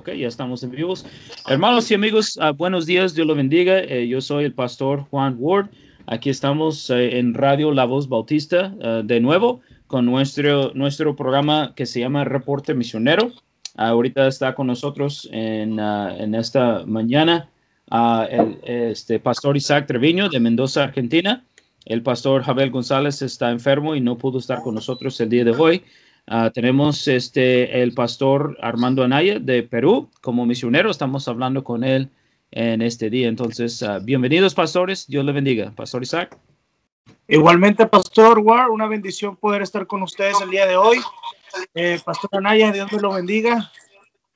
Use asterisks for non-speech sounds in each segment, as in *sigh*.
Ok, ya estamos en vivos. Hermanos y amigos, ah, buenos días, Dios lo bendiga. Eh, yo soy el pastor Juan Ward. Aquí estamos eh, en Radio La Voz Bautista ah, de nuevo con nuestro, nuestro programa que se llama Reporte Misionero. ahorita está con nosotros en, en esta mañana el este, pastor Isaac Treviño de Mendoza, Argentina. El pastor Javier González está enfermo y no pudo estar con nosotros el día de hoy. Ah, tenemos este, el pastor Armando Anaya de Perú como misionero. Estamos hablando con él en este día. Entonces, uh, bienvenidos pastores. Dios le bendiga. Pastor Isaac. Igualmente, Pastor War, una bendición poder estar con ustedes el día de hoy. Eh, pastor Anaya, Dios me lo bendiga.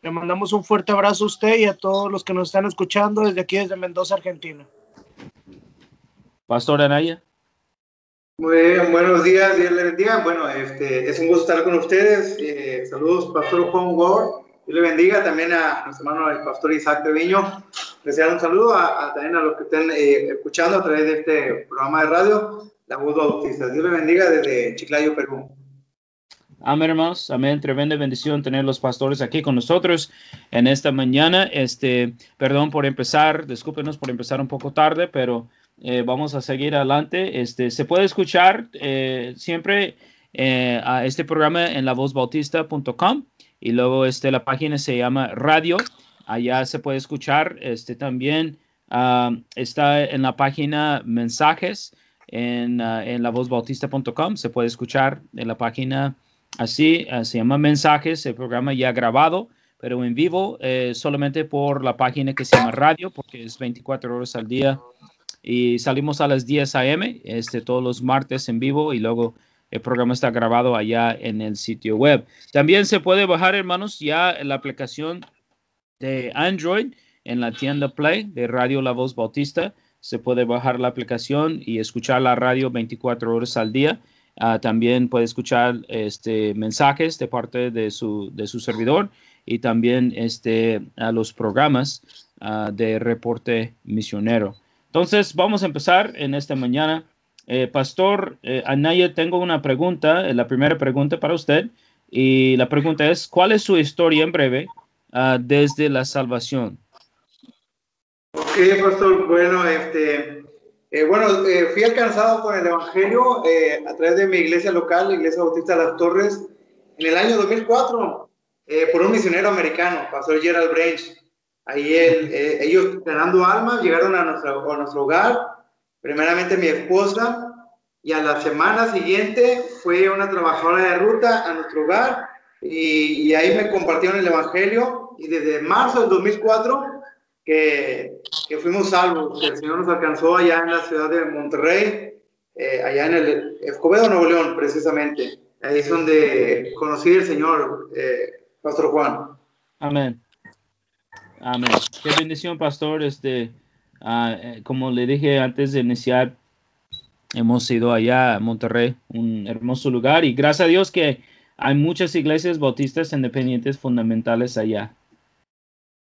Le mandamos un fuerte abrazo a usted y a todos los que nos están escuchando desde aquí, desde Mendoza, Argentina. Pastor Anaya. Muy bien, buenos días, Dios le bendiga. Bueno, este, es un gusto estar con ustedes. Eh, saludos, Pastor Juan Ward. Dios le bendiga también a nuestro hermano, el Pastor Isaac Treviño. Les un saludo a, también a los que estén eh, escuchando a través de este programa de radio, La Voz Bautista. Dios le bendiga desde Chiclayo, Perú. Amén, hermanos. Amén. Tremenda bendición tener los pastores aquí con nosotros en esta mañana. Este, perdón por empezar, discúlpenos por empezar un poco tarde, pero eh, vamos a seguir adelante. Este, se puede escuchar eh, siempre eh, a este programa en lavozbautista.com y luego este, la página se llama Radio. Allá se puede escuchar. Este, también ah, está en la página mensajes en, uh, en lavozbautista.com. Se puede escuchar en la página así. Ah, se llama mensajes, el programa ya grabado pero en vivo solamente por la página que se llama radio, porque es 24 horas al día y salimos a las 10 a.m. Este, todos los martes en vivo y luego el programa está grabado allá en el sitio web. También se puede bajar, hermanos, ya la aplicación de Android en la tienda Play de Radio La Voz Bautista. Se puede bajar la aplicación y escuchar la radio 24 horas al día. Ah, también puede escuchar este, mensajes de parte de su, de su servidor y también este, a los programas ah, de reporte misionero. Entonces, vamos a empezar en esta mañana. Eh, Pastor eh, Anaya, tengo una pregunta, eh, la primera pregunta para usted. Y la pregunta es, ¿cuál es su historia en breve uh, desde la salvación? Ok, Pastor, bueno, este, eh, bueno, fui alcanzado con el Evangelio a través de mi iglesia local, la Iglesia Bautista de las Torres, en el año 2004, por un misionero americano, Pastor Gerald Branch. Ahí eh, ellos ganando almas llegaron a nuestro, a nuestro hogar, primeramente mi esposa, y a la semana siguiente fue una trabajadora de ruta a nuestro hogar y, y ahí me compartieron el Evangelio y desde marzo del 2004 que, que, fuimos salvos, que el Señor nos alcanzó allá en la ciudad de Monterrey, eh, allá en el Escobedo, Nuevo León, precisamente. Ahí es donde conocí al Señor, eh, Pastor Juan. Amén. Amén. Qué bendición, pastor. Este, ah, eh, como le dije antes de iniciar, hemos ido allá a Monterrey, un hermoso lugar, y gracias a Dios que hay muchas iglesias bautistas independientes fundamentales allá.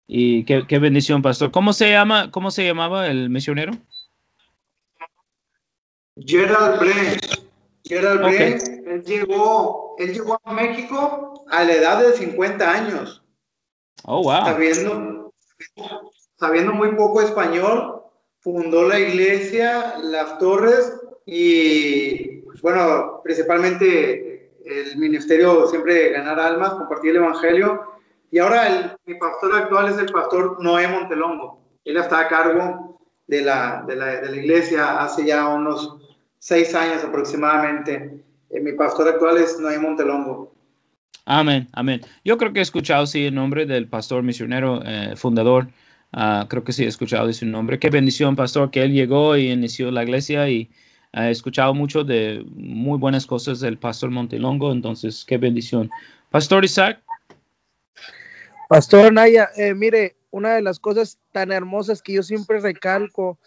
Y qué, qué bendición, pastor. ¿Cómo se llama, cómo se llamaba el misionero? Gerald Brent. Gerald Brent, él llegó, él llegó a México a la edad de 50 años. Oh, wow. Sabiendo, sabiendo muy poco español, fundó la iglesia Las Torres y, bueno, principalmente el ministerio siempre ganar almas, compartir el evangelio. Y ahora el, mi pastor actual es el pastor Noé Montelongo. Él está a cargo de la, de la, de la iglesia hace ya unos seis años aproximadamente. Eh, mi pastor actual es Noé Montelongo. Amén, amén. Yo creo que he escuchado, sí, el nombre del pastor misionero eh, fundador. Ah, creo que sí he escuchado de su nombre. Qué bendición, pastor, que él llegó y inició la iglesia y he escuchado mucho de muy buenas cosas del pastor Montelongo. Entonces, qué bendición. Pastor Isaac. Pastor Naya, eh, mire, una de las cosas tan hermosas que yo siempre recalco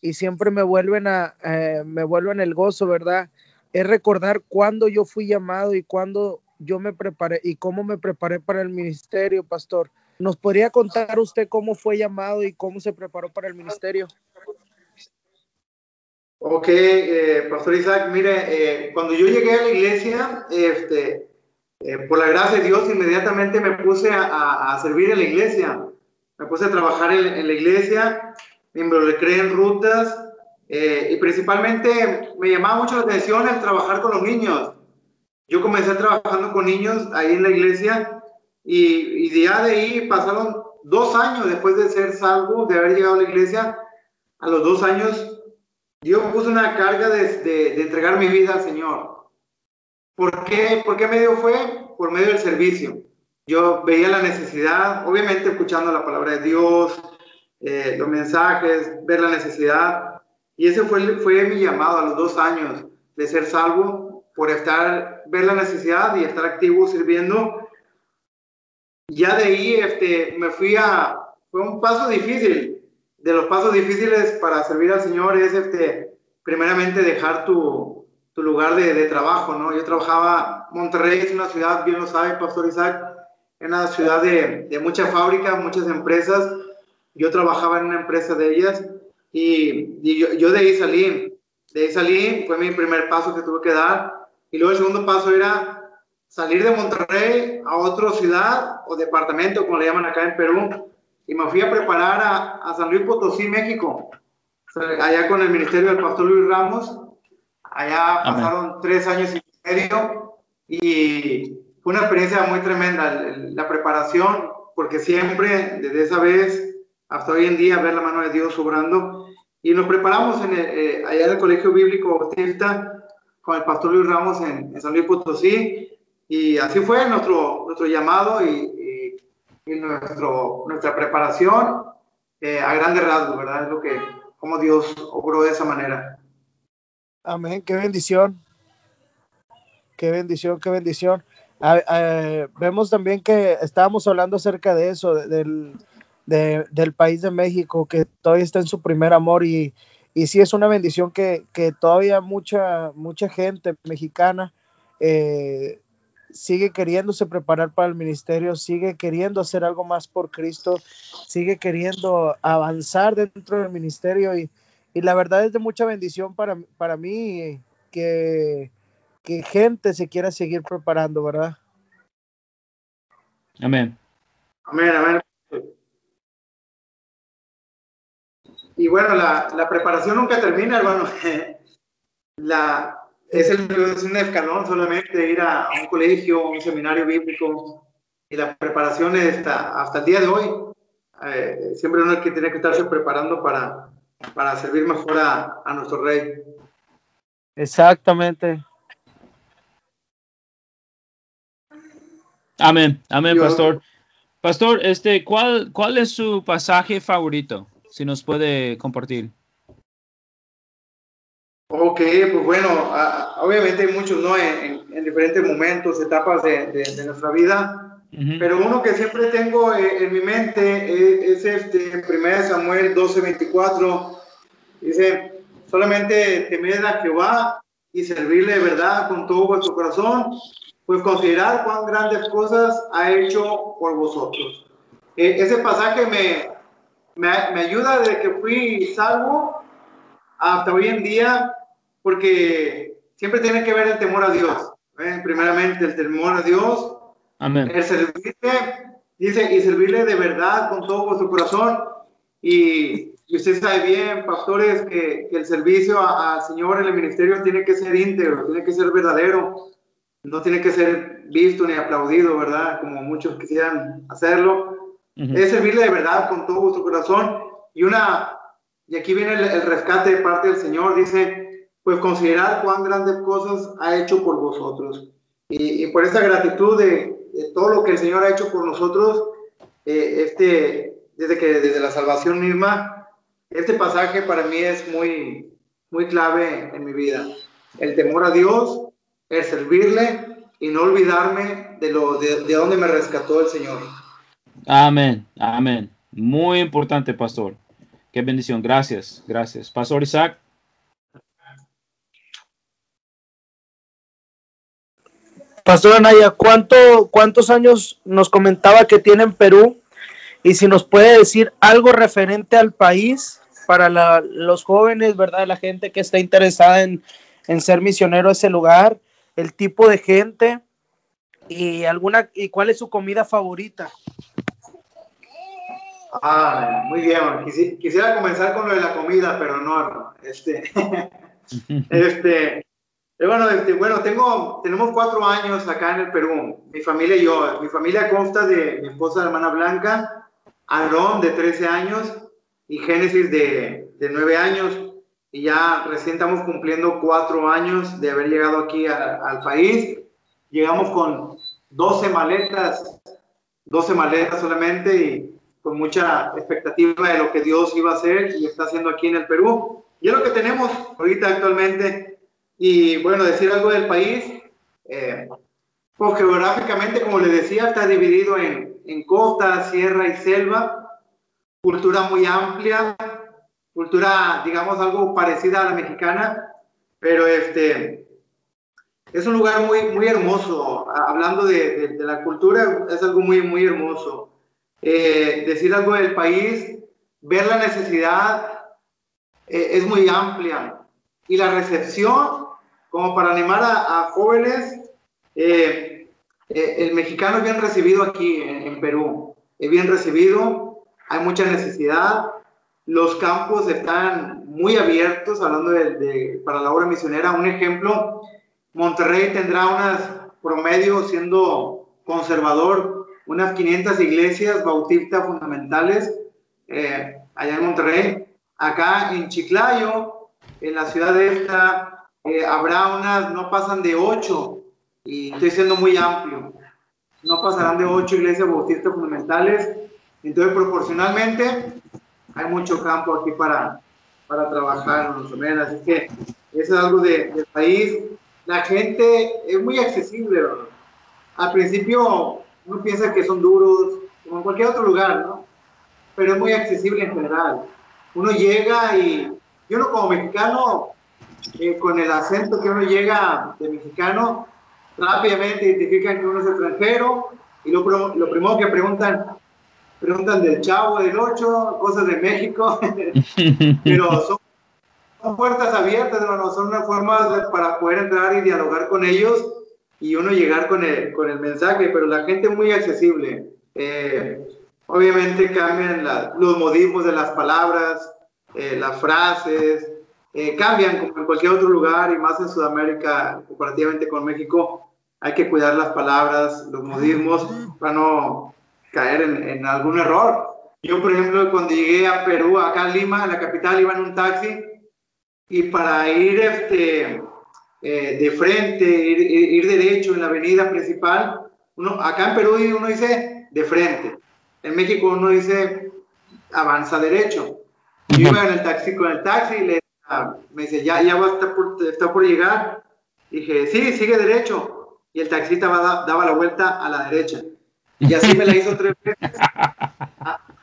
y siempre me vuelven a, eh, me vuelven el gozo, ¿verdad? Es recordar cuándo yo fui llamado y cuándo yo me preparé y cómo me preparé para el ministerio, pastor. ¿Nos podría contar usted cómo fue llamado y cómo se preparó para el ministerio? Ok, eh, Pastor Isaac, mire, eh, cuando yo llegué a la iglesia, este, eh, por la gracia de Dios, inmediatamente me puse a, servir en la iglesia. Me puse a trabajar en, la iglesia, me involucré en rutas y principalmente me llamaba mucho la atención el trabajar con los niños. Yo comencé trabajando con niños ahí en la iglesia y, y de ahí pasaron dos años después de ser salvo, de haber llegado a la iglesia, a los dos años, yo puse una carga de entregar mi vida al Señor. ¿Por qué? ¿Por qué medio fue? Por medio del servicio. Yo veía la necesidad, obviamente escuchando la palabra de Dios, eh, los mensajes, ver la necesidad. Y ese fue, fue mi llamado a los dos años de ser salvo, por estar, ver la necesidad y estar activo sirviendo. Ya de ahí este, me fui a, fue un paso difícil. De los pasos difíciles para servir al Señor es este, primeramente dejar tu, tu lugar de, de, trabajo, ¿no? Yo trabajaba, Monterrey es una ciudad, bien lo sabe Pastor Isaac, es una ciudad de, de muchas fábricas, muchas empresas. Yo trabajaba en una empresa de ellas y, y yo, yo, de ahí salí. De ahí salí, fue mi primer paso que tuve que dar. Y luego el segundo paso era salir de Monterrey a otra ciudad o departamento, como le llaman acá en Perú. Y me fui a preparar a, a San Luis Potosí, México. Allá con el ministerio del pastor Luis Ramos Allá pasaron tres años y medio y fue una experiencia muy tremenda la preparación, porque siempre, desde esa vez hasta hoy en día, ver la mano de Dios obrando. Y nos preparamos en eh, allá en el Colegio Bíblico Bautista con el pastor Luis Ramos en, San Luis Potosí. Y así fue nuestro, nuestro llamado y, y, nuestro, nuestra preparación eh, a grandes rasgos, ¿verdad? Es lo que, como Dios obró de esa manera. Amén, qué bendición. Qué bendición, qué bendición. Ah, ah, vemos también que estábamos hablando acerca de eso, del, de, del país de México, que todavía está en su primer amor y, y sí es una bendición que, que todavía mucha, mucha gente mexicana eh, sigue queriéndose preparar para el ministerio, sigue queriendo hacer algo más por Cristo, sigue queriendo avanzar dentro del ministerio y, y la verdad es de mucha bendición para, para mí que, que gente se quiera seguir preparando, ¿verdad? Amén. Amén, amén. Y bueno, la, la preparación nunca termina, hermano. *laughs* La, es, el, es un escalón solamente ir a, un colegio, un seminario bíblico. Y la preparación está, hasta el día de hoy. Eh, siempre uno que tiene que estarse preparando para, para servir mejor a, a nuestro rey. Exactamente. Amén, amén, Yo, pastor. Pastor, este, ¿cuál, ¿cuál es su pasaje favorito? Si nos puede compartir. Ok, pues bueno, uh, obviamente hay muchos, ¿no? En, en, diferentes momentos, etapas de, de, de nuestra vida, uh -huh. pero uno que siempre tengo en, en mi mente es, es este, en 1 Samuel 12, 24, dice, solamente temed a Jehová y servirle de verdad con todo vuestro corazón, pues considerar cuán grandes cosas ha hecho por vosotros. Eh, ese pasaje me, me, me, ayuda desde que fui salvo hasta hoy en día, porque siempre tiene que ver el temor a Dios. ¿eh? Primeramente, el temor a Dios. Amén. El servirle, dice, y servirle de verdad con todo vuestro corazón. Y, y usted sabe bien, pastores, que, que el servicio al Señor en el ministerio tiene que ser íntegro, tiene que ser verdadero no tiene que ser visto ni aplaudido, ¿verdad? Como muchos quisieran hacerlo. Es servirle de verdad con todo vuestro corazón. Y una, y aquí viene el, rescate de parte del Señor, dice, pues considerar cuán grandes cosas ha hecho por vosotros. Y, por esa gratitud de, de, todo lo que el Señor ha hecho por nosotros, eh, este, desde que desde la salvación misma, este pasaje para mí es muy, muy clave en mi vida. El temor a Dios, el servirle y no olvidarme de, lo, de, de dónde me rescató el Señor. Amén, amén. Muy importante, pastor. Qué bendición. Gracias, gracias. Pastor Isaac. Pastor Anaya, ¿cuánto, ¿cuántos años nos comentaba que tiene en Perú? Y si nos puede decir algo referente al país para los jóvenes, ¿verdad? La gente que está interesada en, en ser misionero a ese lugar el tipo de gente ¿Y, alguna, ¿Y cuál es su comida favorita? Ah, muy bien. quisiera comenzar con lo de la comida, pero no, este, *laughs* este, bueno, este, bueno, tengo, tenemos cuatro años acá en el Perú, mi familia y yo. Mi familia consta de mi esposa, hermana Blanca, Aarón, de 13 años, y Génesis, de, de 9 años. Y ya recién estamos cumpliendo cuatro años de haber llegado aquí al país. Llegamos con 12 maletas, 12 maletas solamente y con mucha expectativa de lo que Dios iba a hacer y está haciendo aquí en el Perú. Y es lo que tenemos ahorita actualmente. Y bueno, decir algo del país, eh, pues geográficamente, como les decía, está dividido en, en costa, sierra y selva, cultura muy amplia, cultura, digamos, algo parecida a la mexicana, pero este, es un lugar muy, muy hermoso. Hablando de, de, la cultura, es algo muy, muy hermoso. Eh, decir algo del país, ver la necesidad eh, es muy amplia. Y la recepción, como para animar a, jóvenes, eh, el mexicano es bien recibido aquí en, Perú. Es bien recibido, hay mucha necesidad. Los campos están muy abiertos, hablando de, para la obra misionera. Un ejemplo, Monterrey tendrá unas promedio siendo conservador, unas 500 iglesias bautistas fundamentales eh, allá en Monterrey. Acá en Chiclayo, en la ciudad de esta, eh, habrá unas, no pasan de 8, y estoy siendo muy amplio, no pasarán de 8 iglesias bautistas fundamentales. Entonces, proporcionalmente, hay mucho campo aquí para, para trabajar, Así que eso es algo de, del país la gente es muy accesible. Al principio uno piensa que son duros, como en cualquier otro lugar, ¿no? Pero es muy accesible en general. Uno llega y yo no como mexicano, eh, con el acento que uno llega de mexicano, rápidamente identifican que uno es extranjero y lo, lo primero que preguntan, preguntan del chavo, del ocho, cosas de México, *laughs* pero son puertas abiertas, hermano, son una forma para poder entrar y dialogar con ellos y uno llegar con el, con el mensaje, pero la gente es muy accesible. Eh, obviamente cambian los modismos de las palabras, eh, las frases, eh, cambian como en cualquier otro lugar y más en Sudamérica, comparativamente con México, hay que cuidar las palabras, los modismos para no caer en, en algún error. Yo, por ejemplo, cuando llegué a Perú, acá en Lima, en la capital, iba en un taxi y para ir este, eh, de frente, ir, derecho en la avenida principal, uno, acá en Perú uno dice de frente, en México uno dice avanza derecho. Yo iba en el taxi con el taxi y le, ah, me dice, ya, ya va, está, por, está por llegar. Dije, sí, sigue derecho. Y el taxista daba la vuelta a la derecha. Y así me la hizo tres veces. *laughs*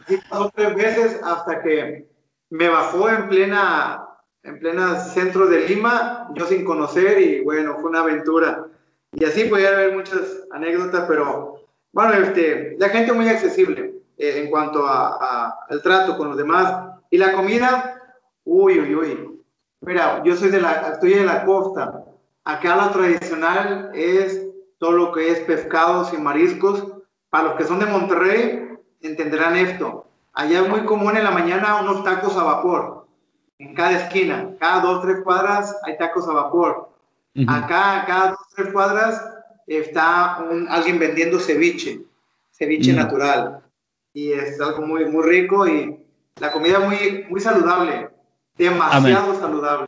Así pasó tres veces hasta que me bajó en plena en plena centro de Lima, yo sin conocer y bueno, fue una aventura. Y así podía haber muchas anécdotas, pero bueno, este, la gente muy accesible eh, en cuanto a, al trato con los demás. Y la comida, uy, uy, uy. Mira, yo soy de la, estoy en la costa. Acá lo tradicional es todo lo que es pescados y mariscos. Para los que son de Monterrey, entenderán esto. Allá es muy común en la mañana unos tacos a vapor en cada esquina, cada dos, tres cuadras hay tacos a vapor. Acá, cada dos, tres cuadras está alguien vendiendo ceviche, ceviche mm. natural. Y es algo muy, muy rico y la comida muy, muy saludable, demasiado saludable.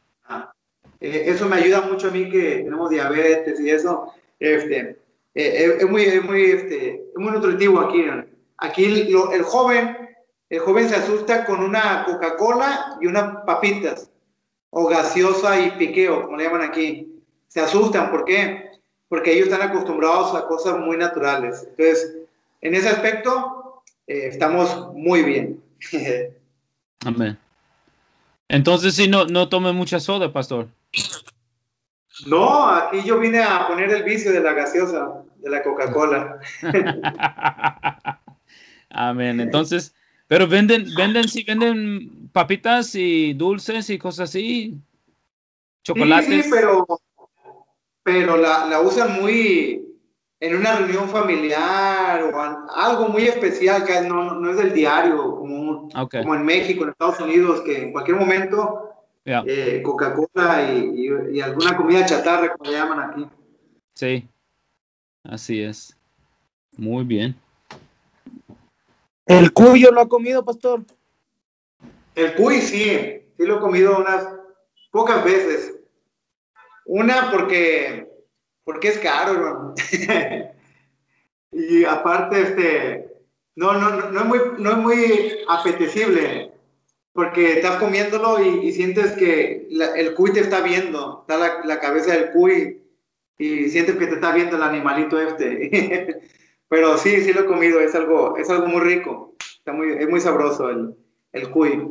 Eh, eso me ayuda mucho a mí que tenemos diabetes y eso. Este, eh, es, muy, muy, este, muy nutritivo aquí. Aquí el joven el joven se asusta con una Coca-Cola y unas papitas, o gaseosa y piqueo, como le llaman aquí. Se asustan, ¿por qué? Porque ellos están acostumbrados a cosas muy naturales. Entonces, en ese aspecto, eh, estamos muy bien. *laughs* Amén. Entonces, sí, no, no tome mucha soda, pastor. No, aquí yo vine a poner el vicio de la gaseosa, de la Coca-Cola. *laughs* Amén. Entonces, pero venden, venden, sí, venden papitas y dulces y cosas así. Chocolates. Sí, pero, pero la, la usan muy, en una reunión familiar o algo muy especial que no, no es del diario, como, como en México, en Estados Unidos, que en cualquier momento eh, Coca-Cola y, y, alguna comida chatarra, como le llaman aquí. Sí, así es. Muy bien. ¿El cuyo lo ha comido, pastor? El cuy sí, sí lo he comido unas pocas veces. Una porque, porque es caro, *laughs* y aparte, este, no, no, no, es muy, no es muy apetecible, porque estás comiéndolo y, sientes que el cuy te está viendo, está la, la, cabeza del cuy y sientes que te está viendo el animalito este. *laughs* Pero sí, sí lo he comido, es algo, es algo muy rico, está muy, es muy sabroso el, el cuy.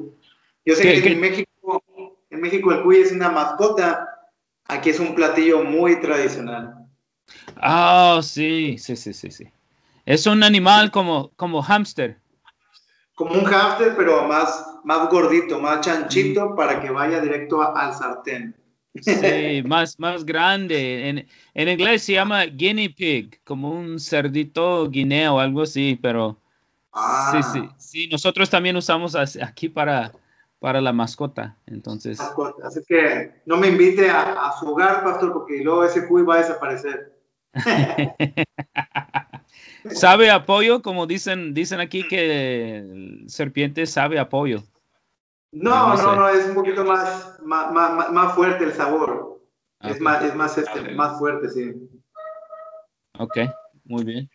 Yo sé que en México, en México el cuy es una mascota, aquí es un platillo muy tradicional. Ah, sí, sí, sí, sí, sí. Es un animal como, como hámster. Como un hámster, pero más, más gordito, más chanchito, mm. para que vaya directo al sartén. Sí, más, más grande. En, en, inglés se llama guinea pig, como un cerdito guineo o algo así, pero sí, sí, ah. sí, nosotros también usamos aquí para, para la mascota, entonces. Así que no me invite a, su hogar, pastor, porque luego ese cuy va a desaparecer. *laughs* sabe apoyo, como dicen, dicen aquí que el serpiente sabe apoyo. No, no, no, es un poquito más, más, más, fuerte el sabor. Es, más, es más, este, más fuerte, sí. Ok, muy bien.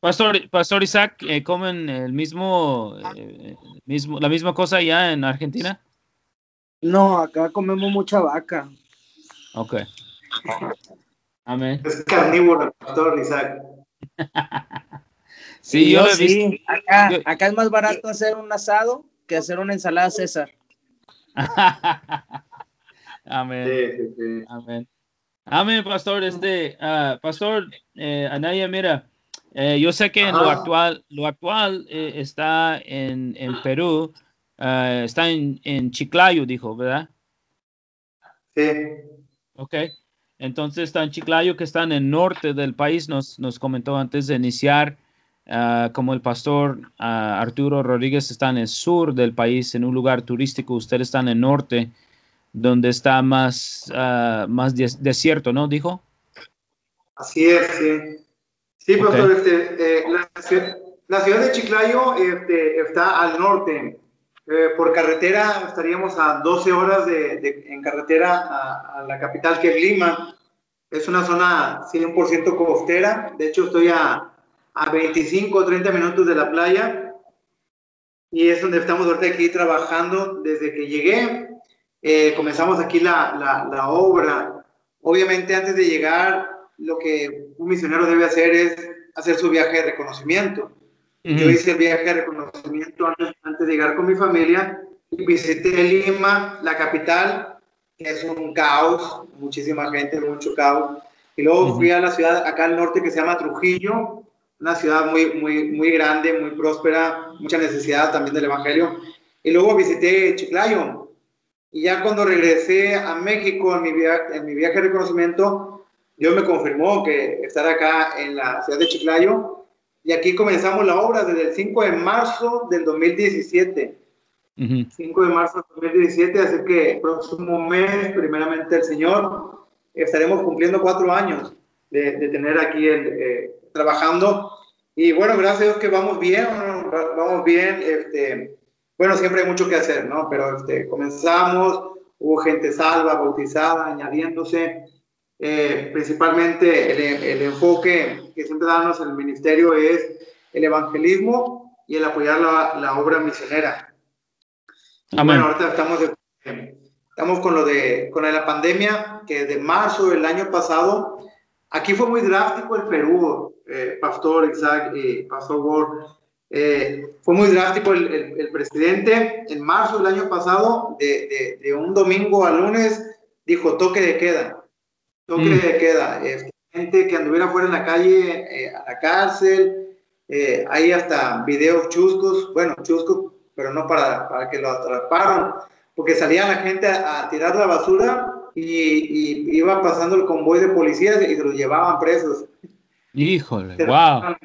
Pastor, Pastor Isaac, eh, ¿comen el mismo, eh, mismo, la misma cosa allá en Argentina? No, acá comemos mucha vaca. Ok. Amén. Es carnívoro, Pastor Isaac. *laughs* sí, yo, sí. Acá, acá es más barato hacer un asado que hacer una ensalada César. *laughs* Amén. Amén. Amén, pastor. Este, uh, pastor eh, Anaya, mira, eh, yo sé que lo actual, lo actual eh, está en, en Perú, uh, está en, en, Chiclayo, dijo, ¿verdad? Sí. Ok. Entonces está en Chiclayo, que está en el norte del país, nos, nos comentó antes de iniciar, uh, como el pastor Arturo Rodríguez está en el sur del país, en un lugar turístico, usted está en el norte, donde está más, más desierto, ¿no? Dijo. Así es, sí. Sí, profesor, este, eh, la, ciudad, de Chiclayo este, está al norte. Eh, por carretera estaríamos a 12 horas de, en carretera a, la capital que es Lima. Es una zona 100% costera. De hecho, estoy a, a 25 o 30 minutos de la playa. Y es donde estamos ahorita aquí trabajando desde que llegué. Eh, comenzamos aquí la, la, la obra. Obviamente, antes de llegar, lo que un misionero debe hacer es hacer su viaje de reconocimiento. Yo hice el viaje de reconocimiento antes, de llegar con mi familia y visité Lima, la capital, que es un caos, muchísima gente, mucho caos. Y luego fui a la ciudad acá al norte que se llama Trujillo, una ciudad muy, muy, muy grande, muy próspera, mucha necesidad también del Evangelio. Y luego visité Chiclayo. Y ya cuando regresé a México en mi, viaje, en mi viaje de reconocimiento, Dios me confirmó que estar acá en la ciudad de Chiclayo y aquí comenzamos la obra desde el 5 de marzo del 2017. 5 de marzo del 2017, así que el próximo mes, primeramente el Señor, estaremos cumpliendo cuatro años de, tener aquí eh, trabajando. Y bueno, gracias a Dios que vamos bien, vamos bien. Este, bueno, siempre hay mucho que hacer, ¿no? Pero este, comenzamos, hubo gente salva, bautizada, añadiéndose. Eh, principalmente el, enfoque que siempre damos en el ministerio es el evangelismo y el apoyar la, obra misionera. Bueno, ahorita estamos, estamos con lo de con la pandemia, que de marzo del año pasado, aquí fue muy drástico el Perú, eh, Pastor Isaac y Pastor Ward. Eh, fue muy drástico el, el, presidente en marzo del año pasado, de, de, de un domingo a lunes, dijo toque de queda toque mm. de queda. gente que anduviera fuera en la calle, eh, a la cárcel, eh, hay hasta videos chuscos, bueno, chuscos, pero no para, para que lo atraparan, porque salía la gente a, tirar la basura y, iba pasando el convoy de policías y se los llevaban presos. Híjole, wow.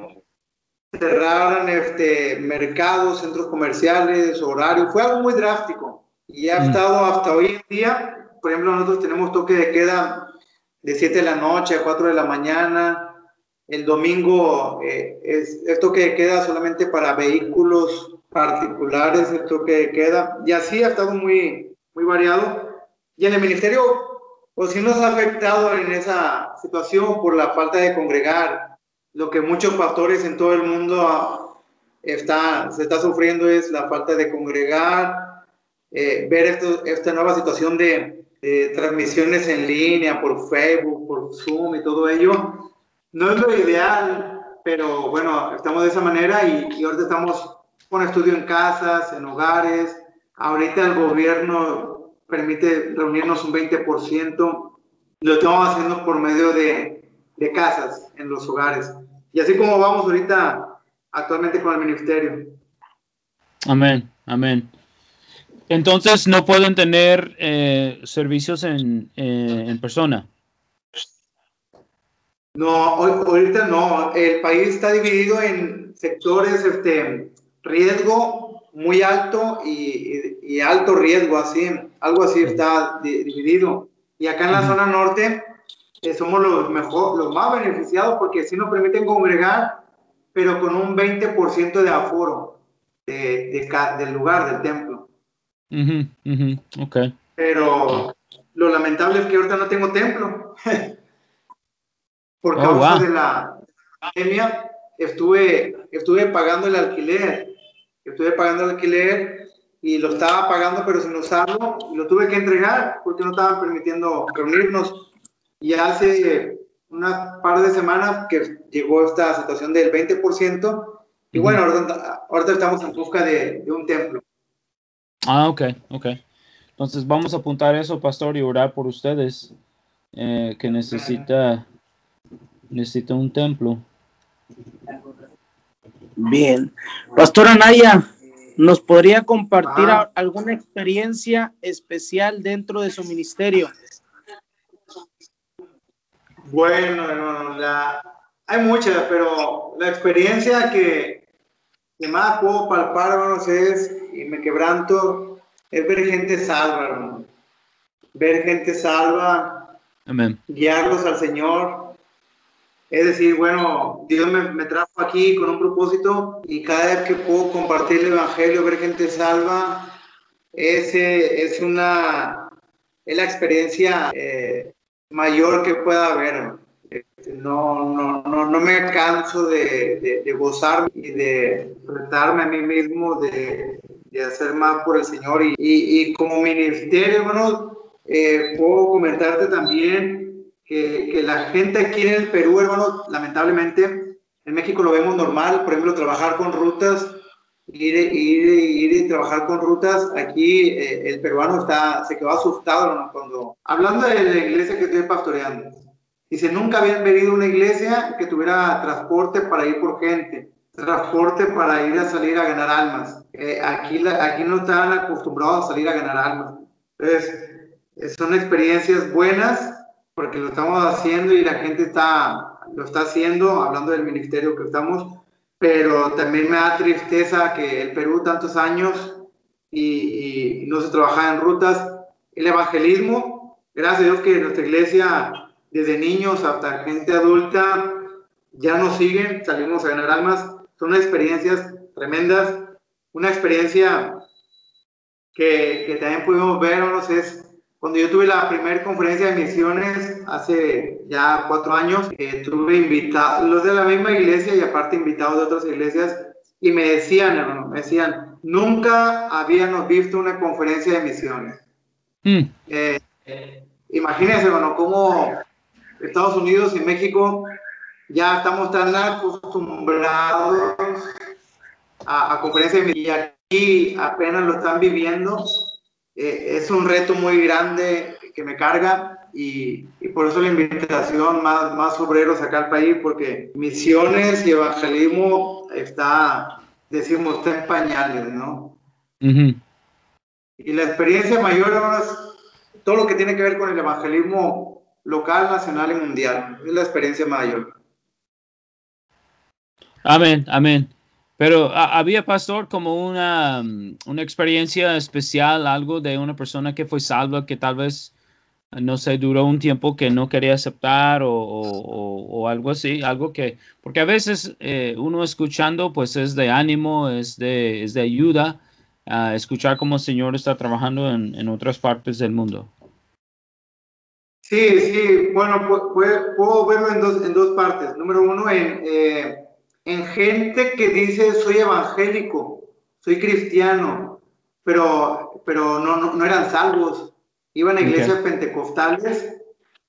Cerraron este, mercados, centros comerciales, horarios. Fue algo muy drástico. Y ha mm. estado hasta hoy en día. Por ejemplo, nosotros tenemos toque de queda de 7 de la noche a 4 de la mañana. El domingo eh, es, es, toque de queda solamente para vehículos particulares, el toque de queda. Y así ha estado muy, muy variado. Y en el ministerio pues sí nos ha afectado en esa situación por la falta de congregar. Lo que muchos pastores en todo el mundo está, se está sufriendo es la falta de congregar, eh, ver esto, esta nueva situación de, transmisiones en línea por Facebook, por Zoom y todo ello. No es lo ideal, pero bueno, estamos de esa manera y, y ahorita estamos con estudio en casas, en hogares. Ahorita el gobierno permite reunirnos un 20%. Lo estamos haciendo por medio de, de casas en los hogares. Y así como vamos ahorita actualmente con el ministerio. Amén, amén. Entonces no pueden tener eh, servicios en, eh, en, persona. No, ahorita no. El país está dividido en sectores, este, riesgo muy alto y, alto riesgo, así, algo así está dividido. Y acá en la zona norte eh, somos los, mejor, los más beneficiados porque sí nos permiten congregar, pero con un 20% de aforo de, del lugar, del templo. okay. Pero lo lamentable es que ahorita no tengo templo. *laughs* Por oh, causa de la pandemia, estuve, estuve pagando el alquiler estuve pagando el alquiler y lo estaba pagando pero sin usarlo y lo tuve que entregar porque no estaban permitiendo reunirnos. Y hace una par de semanas que llegó esta situación del 20% y bueno, ahorita, estamos en busca de, un templo. Ah, ok, ok. Entonces vamos a apuntar eso, pastor, y orar por ustedes eh, que necesita, necesita un templo. Bien. Pastor Anaya, ¿nos podría compartir alguna experiencia especial dentro de su ministerio? Bueno, hay muchas, pero la experiencia que, más puedo palpar, hermanos, es, y me quebranto, es ver gente salva, Ver gente salva, guiarlos al Señor, es decir, bueno, Dios me, trajo aquí con un propósito y cada vez que puedo compartir el Evangelio, ver gente salva, ese es una, es la experiencia eh, mayor que pueda haber. No, no, no, no me canso de, de, gozar y de retarme a mí mismo, de, de, hacer más por el Señor. Y, y, como ministerio, bueno, eh, puedo comentarte también que, que, la gente aquí en el Perú, hermano, lamentablemente, en México lo vemos normal, por ejemplo, trabajar con rutas, ir, ir, ir y trabajar con rutas, aquí eh, el peruano está, se quedó asustado hermano, cuando, hablando de la iglesia que estoy pastoreando, dice, nunca habían venido una iglesia que tuviera transporte para ir por gente, transporte para ir a salir a ganar almas. Eh, aquí, aquí no están acostumbrados a salir a ganar almas. Entonces, son experiencias buenas porque lo estamos haciendo y la gente está, lo está haciendo, hablando del ministerio que estamos, pero también me da tristeza que el Perú tantos años y, no se trabaja en rutas. El evangelismo, gracias a Dios que nuestra iglesia, desde niños hasta gente adulta, ya nos siguen, salimos a ganar almas. Son experiencias tremendas. Una experiencia que, que también pudimos ver, no sé, es cuando yo tuve la primera conferencia de misiones hace ya cuatro años, eh, tuve invitados, los de la misma iglesia y aparte invitados de otras iglesias, y me decían, hermano, me decían, nunca habíamos visto una conferencia de misiones. Mm. Eh, imagínense, hermano, cómo Estados Unidos y México ya estamos tan acostumbrados a, a conferencias de misiones y aquí apenas lo están viviendo eh, es un reto muy grande que me carga y, por eso la invitación más, más obreros acá al país, porque misiones y evangelismo está, decimos, está en pañales, ¿no? Y la experiencia mayor es todo lo que tiene que ver con el evangelismo local, nacional y mundial. Es la experiencia mayor. Amén, amén. Pero había, pastor, como una, una experiencia especial, algo de una persona que fue salva, que tal vez, no sé, duró un tiempo que no quería aceptar o, o, algo así, algo que, porque a veces eh, uno escuchando, pues es de ánimo, es de, es de ayuda, a escuchar cómo el Señor está trabajando en, en otras partes del mundo. Sí, sí, bueno, puedo, verlo en dos, en dos partes. Número uno, en, eh, en gente que dice soy evangélico, soy cristiano, pero, pero no, no, no eran salvos. Iban a iglesias pentecostales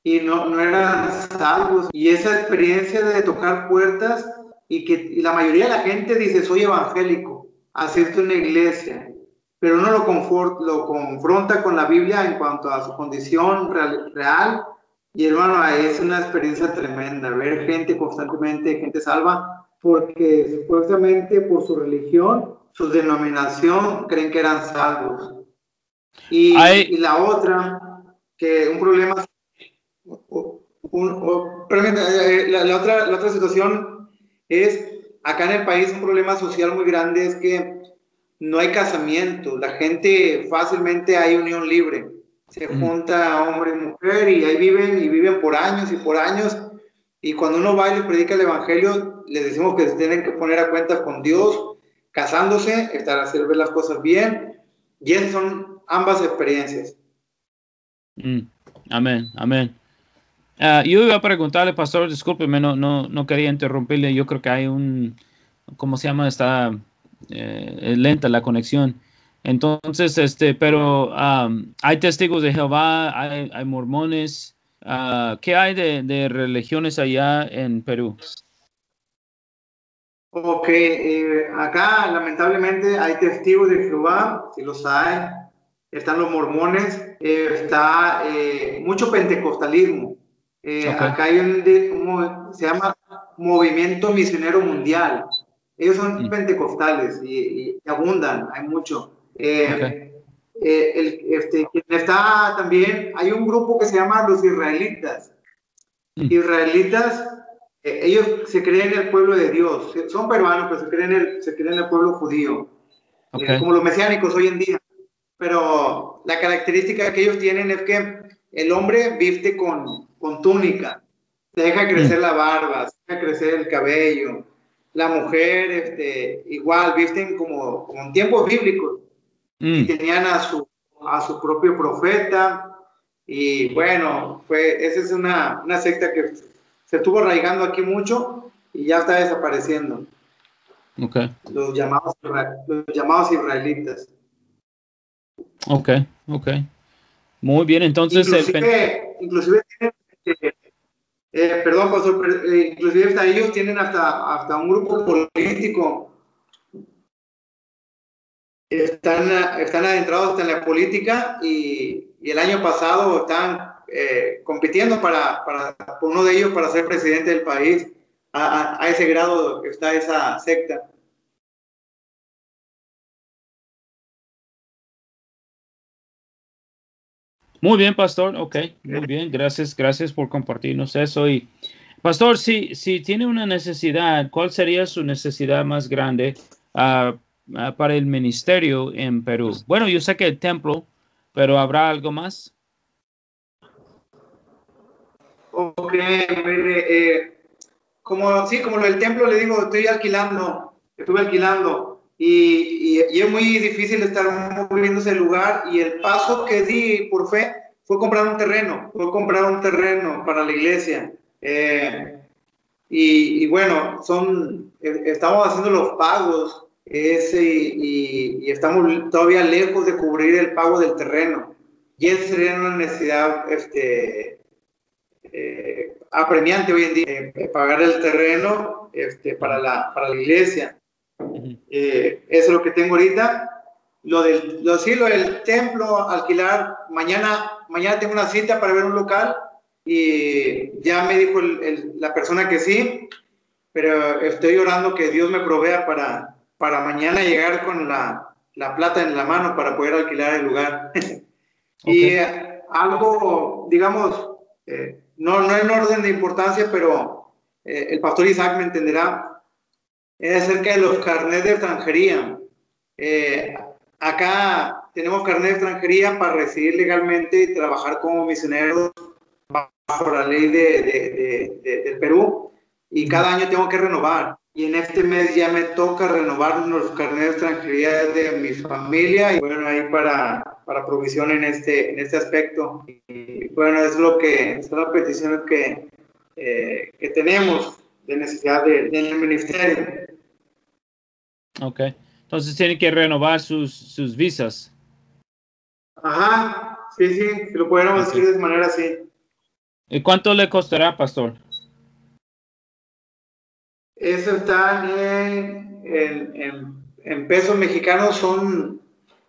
y no, no eran salvos. Y esa experiencia de tocar puertas y que y la mayoría de la gente dice soy evangélico, asisto a una iglesia pero uno lo, confort, lo confronta con la Biblia en cuanto a su condición real, y hermano, es una experiencia tremenda ver gente constantemente, gente salva, porque supuestamente por su religión, su denominación, creen que eran salvos. Y, y la otra, que un problema, eh, la, la, otra, la otra situación es, acá en el país un problema social muy grande es que no hay casamiento, la gente fácilmente hay unión libre. Se junta hombre y mujer y ahí viven y viven por años y por años. Y cuando uno va y les predica el evangelio, les decimos que se tienen que poner a cuenta con Dios, casándose, estar a hacer ver las cosas bien. Y esas son ambas experiencias. Mm, amén, amén. Ah, yo iba a preguntarle, pastor, discúlpeme, no, no, no quería interrumpirle. Yo creo que hay un, ¿cómo se llama? esta eh, lenta la conexión. Entonces, este, pero hay testigos de Jehová, hay, mormones. Uh, ¿Qué hay de, religiones allá en Perú? Ok, eh, acá lamentablemente hay testigos de Jehová, si los hay, están los mormones, eh, está mucho pentecostalismo. Acá hay un, se llama Movimiento Misionero Mundial. Ellos son mm. pentecostales y, abundan, hay mucho. Eh, eh, el, este, está también, hay un grupo que se llama los israelitas. Mm. Israelitas, eh, ellos se creen en el pueblo de Dios, son peruanos, pero se creen en el, se creen en el pueblo judío, como los mesiánicos hoy en día. Pero la característica que ellos tienen es que el hombre viste con, con túnica, deja crecer mm. la barba, deja crecer el cabello, la mujer, este, igual, visten como, como en tiempos bíblicos. Mm. tenían a su, a su propio profeta. Y bueno, fue, esa es una, una secta que se estuvo arraigando aquí mucho y ya está desapareciendo. Okay. Los, llamados, los llamados israelitas. Ok, ok. Muy bien, entonces... Inclusive, eh, perdón, pastor, eh, inclusive hasta ellos tienen hasta, hasta un grupo político. Están, están adentrados en la política y, y el año pasado están eh, compitiendo para, para, uno de ellos para ser presidente del país. A, a, ese grado está esa secta. Muy bien, pastor. Ok, muy bien. Gracias, gracias por compartirnos eso. Y, pastor, si, si tiene una necesidad, ¿cuál sería su necesidad más grande ah, ah, para el ministerio en Perú? Bueno, yo sé que el templo, pero ¿habrá algo más? Ok, eh, como, sí, como lo del templo, le digo, estoy alquilando, estuve alquilando y, y, es muy difícil estar moviéndose el lugar y el paso que di por fe fue comprar un terreno, fue comprar un terreno para la iglesia. Eh, y, y, bueno, son, eh, estamos haciendo los pagos ese y, y, estamos todavía lejos de cubrir el pago del terreno. Y esa sería una necesidad este, eh, apremiante hoy en día, pagar el terreno este, para, la, para la iglesia. Eh, eso es lo que tengo ahorita. Lo del, lo, sí, lo del templo, alquilar, mañana, mañana tengo una cita para ver un local y ya me dijo la persona que sí, pero estoy orando que Dios me provea para, para mañana llegar con la, la plata en la mano para poder alquilar el lugar. *laughs* y eh, algo, digamos, eh, no, no en orden de importancia, pero el pastor Isaac me entenderá es acerca de los carnets de extranjería. Eh, acá tenemos carnet de extranjería para residir legalmente y trabajar como misioneros bajo la ley de, del Perú y cada año tengo que renovar. Y en este mes ya me toca renovar los carnets de extranjería de mi familia y bueno, ahí para, para provisión en este, en este aspecto. Y bueno, es lo que, son las peticiones que, eh, que tenemos de necesidad del ministerio. Ok, entonces tienen que renovar sus, sus visas. Ajá, sí, sí, si lo pudiéramos decir de manera así. ¿Y cuánto le costará, pastor? Eso está en, en, en, pesos mexicanos, son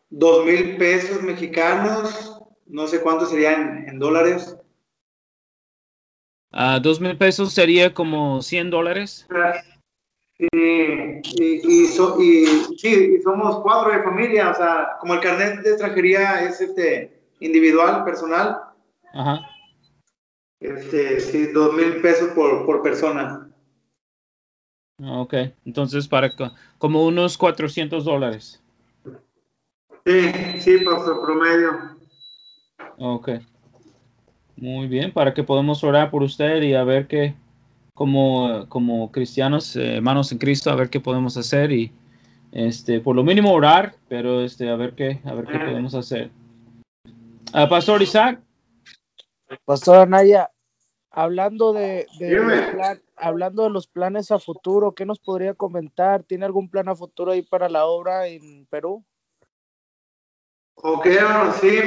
dos mil pesos mexicanos, no sé cuánto serían en dólares. Uh, dos mil pesos sería como 100 dólares. Sí, y, y, sí, somos cuatro de familia, o sea, como el carnet de extranjería es este individual, personal. Ajá. Este, sí, dos mil pesos por, por persona. Ok, entonces para como unos 400 dólares. Sí, sí, por promedio. Ok. Muy bien, para que podamos orar por usted y a ver qué, como, como cristianos, eh, hermanos en Cristo, a ver qué podemos hacer y este, por lo mínimo orar, pero este, a ver qué, a ver qué podemos hacer. Uh, Pastor Isaac. Pastor Naya, hablando de, hablando de los planes a futuro, ¿qué nos podría comentar? ¿Tiene algún plan a futuro ahí para la obra en Perú? Ok, sí.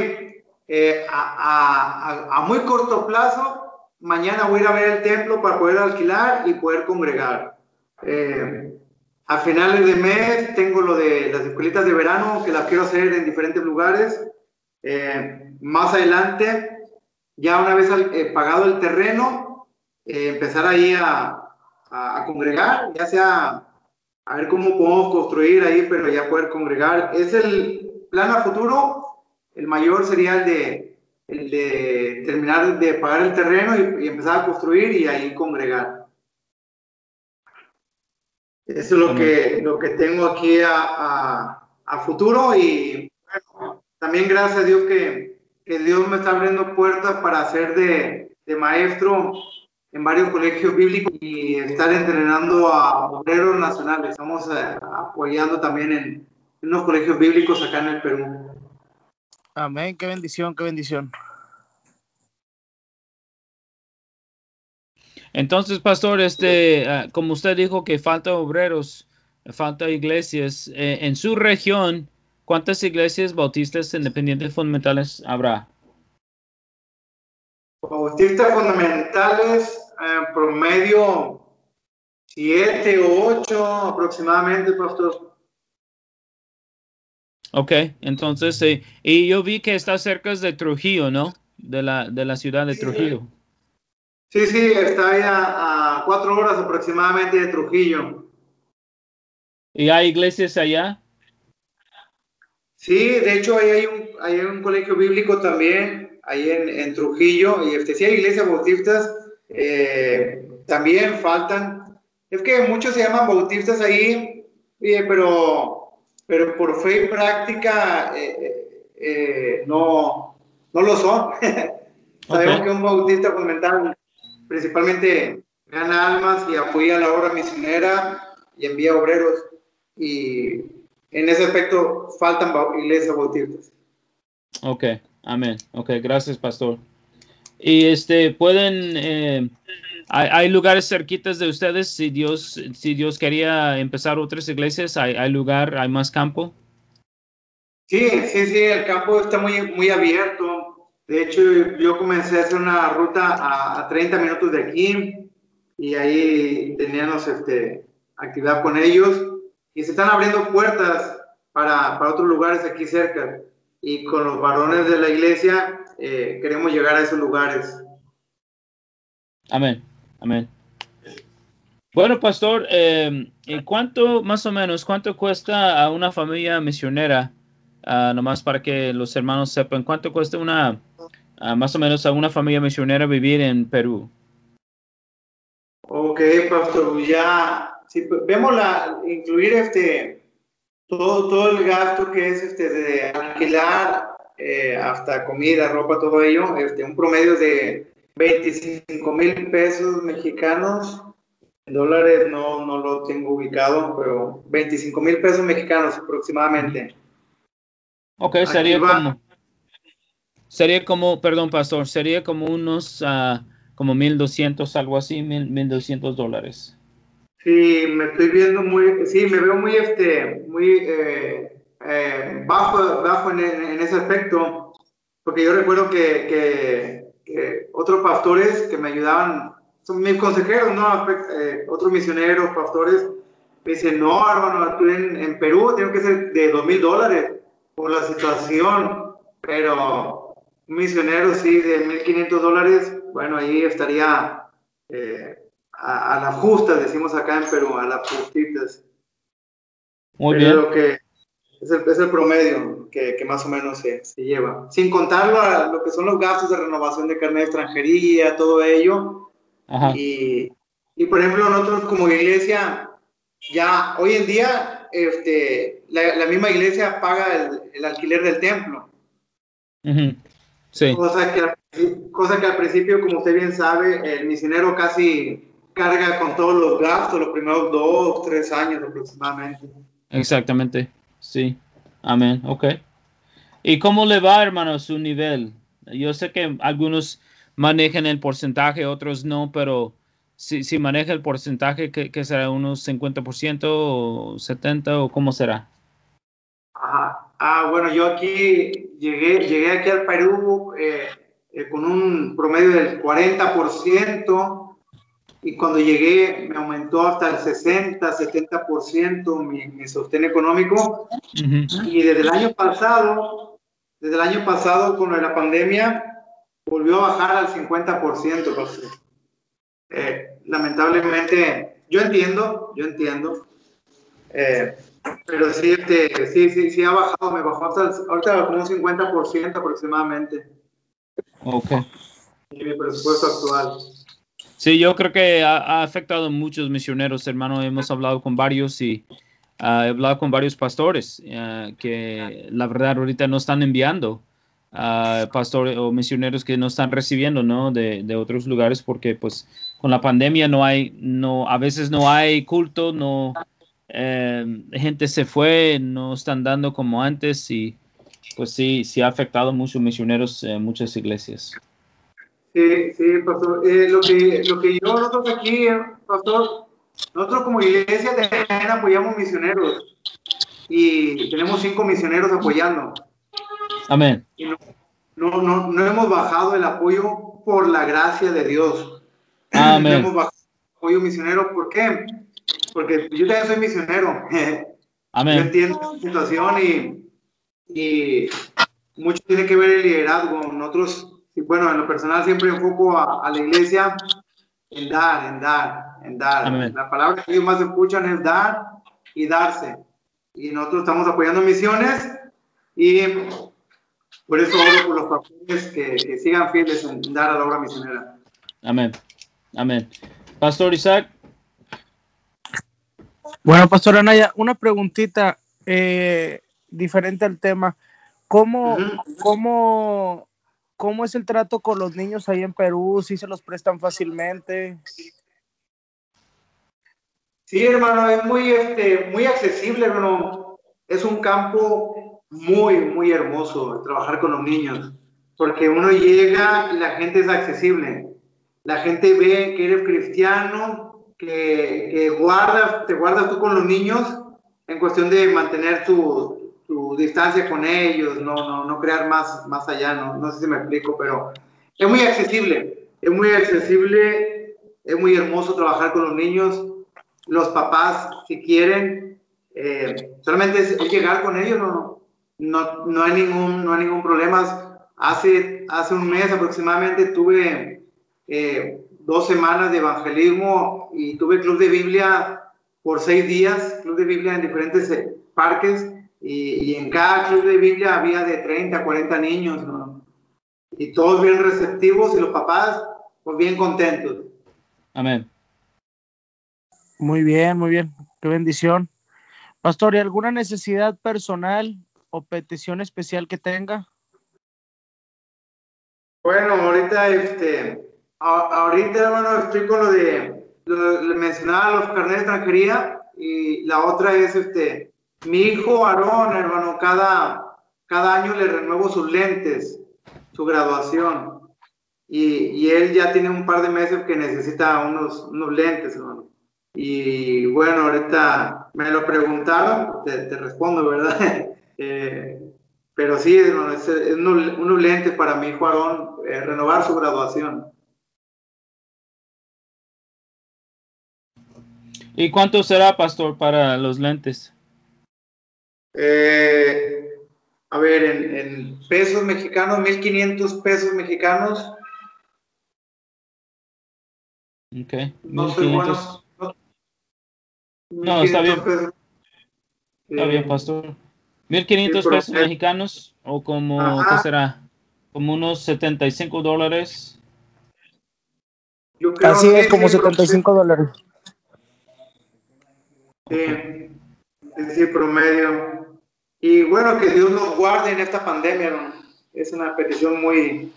Eh, a, muy corto plazo, mañana voy a ir a ver el templo para poder alquilar y poder congregar. Eh, a finales de mes tengo lo de las escuelitas de verano que las quiero hacer en diferentes lugares. Eh, más adelante, ya una vez pagado el terreno, empezar ahí a, a, congregar, ya sea a ver cómo podemos construir ahí, pero ya poder congregar. Es el plan a futuro el mayor sería el de, el de terminar de pagar el terreno y, empezar a construir y ahí congregar. Eso es lo que, lo que tengo aquí a, a, futuro y también gracias a Dios que, que, Dios me está abriendo puertas para ser de, de maestro en varios colegios bíblicos y estar entrenando a obreros nacionales. Estamos eh, apoyando también en, en unos colegios bíblicos acá en el Perú. Amén, qué bendición, qué bendición. Entonces, pastor, este, ah, como usted dijo que falta obreros, falta iglesias, eh, en su región, ¿cuántas iglesias bautistas independientes fundamentales habrá? Bautistas fundamentales, eh, promedio siete o ocho aproximadamente, pastor. Ok, entonces, eh, y yo vi que está cerca de Trujillo, ¿no? De la, de la ciudad de Trujillo. Sí, sí, está ahí a, cuatro horas aproximadamente de Trujillo. ¿Y hay iglesias allá? Sí, de hecho ahí hay un, hay un colegio bíblico también, ahí en, en Trujillo, y este, sí hay iglesias bautistas, eh, también faltan. Es que muchos se llaman bautistas ahí, pero pero por fe y práctica eh, eh, no, no lo son. *laughs* Sabemos que un bautista fundamental principalmente gana almas y apoya la obra misionera y envía obreros. Y en ese aspecto faltan iglesias bautistas. Ok, amén. Ok, gracias, pastor. Y este, pueden, eh, hay, lugares cerquitas de ustedes si Dios, si Dios quería empezar otras iglesias, hay, hay, lugar, hay más campo. Sí, sí, sí, el campo está muy, muy abierto. De hecho, yo comencé a hacer una ruta a, 30 minutos de aquí y ahí teníamos este, actividad con ellos y se están abriendo puertas para, para otros lugares aquí cerca. Y con los varones de la iglesia eh, queremos llegar a esos lugares. Amén. Amén. Bueno, pastor, eh, ¿cuánto más o menos, cuánto cuesta a una familia misionera, uh, nomás para que los hermanos sepan, cuánto cuesta una, uh, más o menos a una familia misionera vivir en Perú? Ok, pastor, ya si vemos la, incluir este, todo, todo el gasto que es este, de alquilar eh, hasta comida, ropa, todo ello, este, un promedio de 25 mil pesos mexicanos, dólares no, no lo tengo ubicado, pero 25 mil pesos mexicanos aproximadamente. Ok, sería como, sería como, perdón, pastor, sería como unos, uh, como 1200, algo así, 1200 dólares. Sí, me estoy viendo muy, sí, me veo muy, este, muy eh, eh, bajo, bajo en, en, ese aspecto, porque yo recuerdo que, que, que, otros pastores que me ayudaban, son mis consejeros, ¿no? Eh, otros misioneros, pastores, me dicen, no, hermano, tú en, en Perú tiene que ser de dos mil dólares por la situación, pero un misionero sí de 1.500 dólares, bueno, ahí estaría eh, a, la justa, decimos acá en Perú, a las justitas. Muy bien. Lo que es el, es el promedio que, que, más o menos se, se lleva. Sin contar lo, lo, que son los gastos de renovación de carnet de extranjería, todo ello. Ajá. Y, y, por ejemplo, nosotros como iglesia, ya hoy en día, este, la, la misma iglesia paga el, el, alquiler del templo. Uh -huh. Sí. Cosa que, cosa que al principio, como usted bien sabe, el misionero casi carga con todos los gastos los primeros dos, tres años aproximadamente. Exactamente, sí. Amén, ok. ¿Y cómo le va, hermano, su nivel? Yo sé que algunos manejan el porcentaje, otros no, pero si, si maneja el porcentaje, ¿qué, qué será? ¿Unos 50% o 70% o cómo será? Ah, ah, bueno, yo aquí llegué, llegué aquí al Perú eh, eh, con un promedio del 40% y cuando llegué me aumentó hasta el 60, 70% mi, mi sostén económico. Uh -huh. Y desde el año pasado, desde el año pasado con la pandemia, volvió a bajar al 50%. Pues, eh, lamentablemente, yo entiendo, yo entiendo, eh, pero sí, este, sí, sí, sí ha bajado, me bajó hasta el, ahorita como un 50% aproximadamente. Ok. Y mi presupuesto actual. Sí, yo creo que ha, afectado a muchos misioneros, hermano. Hemos hablado con varios y uh, he hablado con varios pastores uh, que la verdad ahorita no están enviando uh, pastores o misioneros que no están recibiendo, ¿no? De, otros lugares porque pues con la pandemia no hay, no, a veces no hay culto, no, eh, gente se fue, no están dando como antes y pues sí, sí ha afectado muchos misioneros en muchas iglesias. Sí, sí, pastor. Eh, lo, que, lo que yo nosotros aquí, pastor, nosotros como iglesia también apoyamos misioneros y tenemos cinco misioneros apoyando. Amén. Y no, no, no, no hemos bajado el apoyo por la gracia de Dios. Amén. *laughs* No hemos bajado el apoyo misionero. ¿Por qué? Porque yo también soy misionero. *laughs* Amén. Yo entiendo la situación y, y mucho tiene que ver el liderazgo. Nosotros y bueno, en lo personal siempre enfoco a, a, la iglesia en dar, en dar, en dar. Amén. La palabra que ellos más escuchan es dar y darse. Y nosotros estamos apoyando misiones y por eso oro por los pastores que, que, sigan fieles en dar a la obra misionera. Amén. Amén. Pastor Isaac. Bueno, Pastor Anaya, una preguntita eh, diferente al tema. ¿Cómo, uh -huh. cómo ¿Cómo es el trato con los niños ahí en Perú? ¿Sí se los prestan fácilmente? Sí, hermano, es muy, este, muy accesible, hermano. Es un campo muy, muy hermoso trabajar con los niños, porque uno llega y la gente es accesible. La gente ve que eres cristiano, que, que guardas, te guardas tú con los niños en cuestión de mantener tu, distancia con ellos, no, no, no crear más, más allá, no, no sé si me explico, pero es muy accesible, es muy accesible, es muy hermoso trabajar con los niños, los papás, si quieren, eh, solamente es, es, llegar con ellos, no, no, no, hay ningún, no hay ningún problema. Hace, hace un mes aproximadamente tuve eh, dos semanas de evangelismo y tuve club de Biblia por seis días, club de Biblia en diferentes parques y, y, en cada club de Biblia había de 30 a 40 niños, ¿no? Y todos bien receptivos y los papás, pues bien contentos. Amén. Muy bien, muy bien. Qué bendición. Pastor, ¿y alguna necesidad personal o petición especial que tenga? Bueno, ahorita, este, ahorita, hermano, estoy con lo de, lo, le mencionaba los carnet de extranjería y la otra es, este, mi hijo Aarón, hermano, cada, cada año le renuevo sus lentes, su graduación. Y, y, él ya tiene un par de meses que necesita unos, unos lentes, hermano. Y bueno, ahorita me lo preguntaron, te, respondo, ¿verdad? *laughs* eh, pero sí, hermano, es, unos, unos lentes para mi hijo Aarón, eh, renovar su graduación. ¿Y cuánto será, pastor, para los lentes? Eh, a ver, en, en, pesos mexicanos, 1.500 pesos mexicanos. Ok, 1.500. No, no, está bien. Pesos. Está bien, pastor. 1.500 sí, pesos mexicanos o como, Ajá. ¿qué será? Como unos 75 dólares. Así es, como 75 dólares. Sí, es el promedio. Y bueno, que Dios nos guarde en esta pandemia, ¿no? Es una petición muy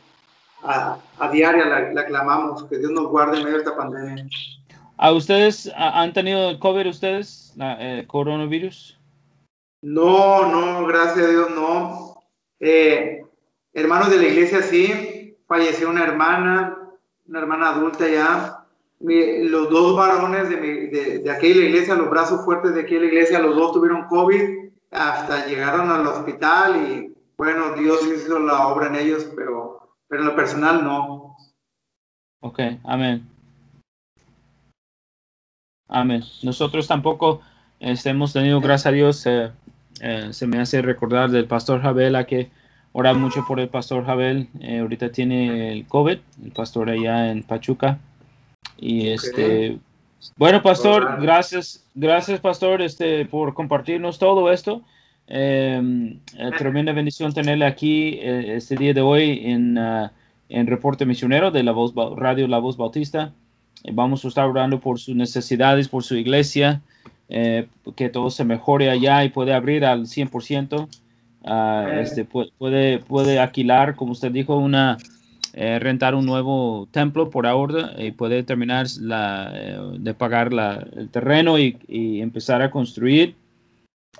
a, a diaria, la, la, clamamos, que Dios nos guarde en medio de esta pandemia. ¿A ustedes han tenido COVID, ustedes, la, eh, coronavirus? No, no, gracias a Dios, no. Eh, hermanos de la iglesia, sí. Falleció una hermana, una hermana adulta ya. Los dos varones de, mi, de, de aquella iglesia, los brazos fuertes de aquella iglesia, los dos tuvieron COVID hasta llegaron al hospital y bueno, Dios hizo la obra en ellos, pero, pero en lo personal no. Ok, amén. Amén. Nosotros tampoco este, hemos tenido, gracias a Dios, eh, eh, se me hace recordar del pastor Jabel, a que ora mucho por el pastor Jabel. Eh, ahorita tiene el COVID, el pastor allá en Pachuca. Y este, okay. Bueno, pastor, gracias, gracias, pastor, este, por compartirnos todo esto. Eh, tremenda bendición tenerle aquí eh, este día de hoy en, uh, en Reporte Misionero de la Voz Radio La Voz Bautista. Eh, vamos a estar orando por sus necesidades, por su iglesia, eh, que todo se mejore allá y puede abrir al 100%. Uh, este, puede, puede alquilar, como usted dijo, una, eh, rentar un nuevo templo por ahora y poder terminar la, eh, de pagar la, el terreno y, y, empezar a construir.